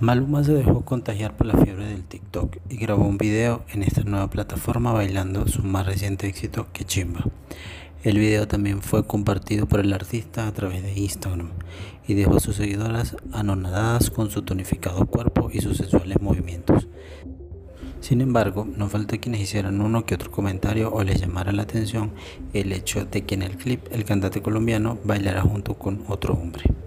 Maluma se dejó contagiar por la fiebre del TikTok y grabó un video en esta nueva plataforma bailando su más reciente éxito que chimba. El video también fue compartido por el artista a través de Instagram y dejó a sus seguidoras anonadadas con su tonificado cuerpo y sus sensuales movimientos. Sin embargo, no falta quienes hicieran uno que otro comentario o les llamara la atención el hecho de que en el clip el cantante colombiano bailara junto con otro hombre.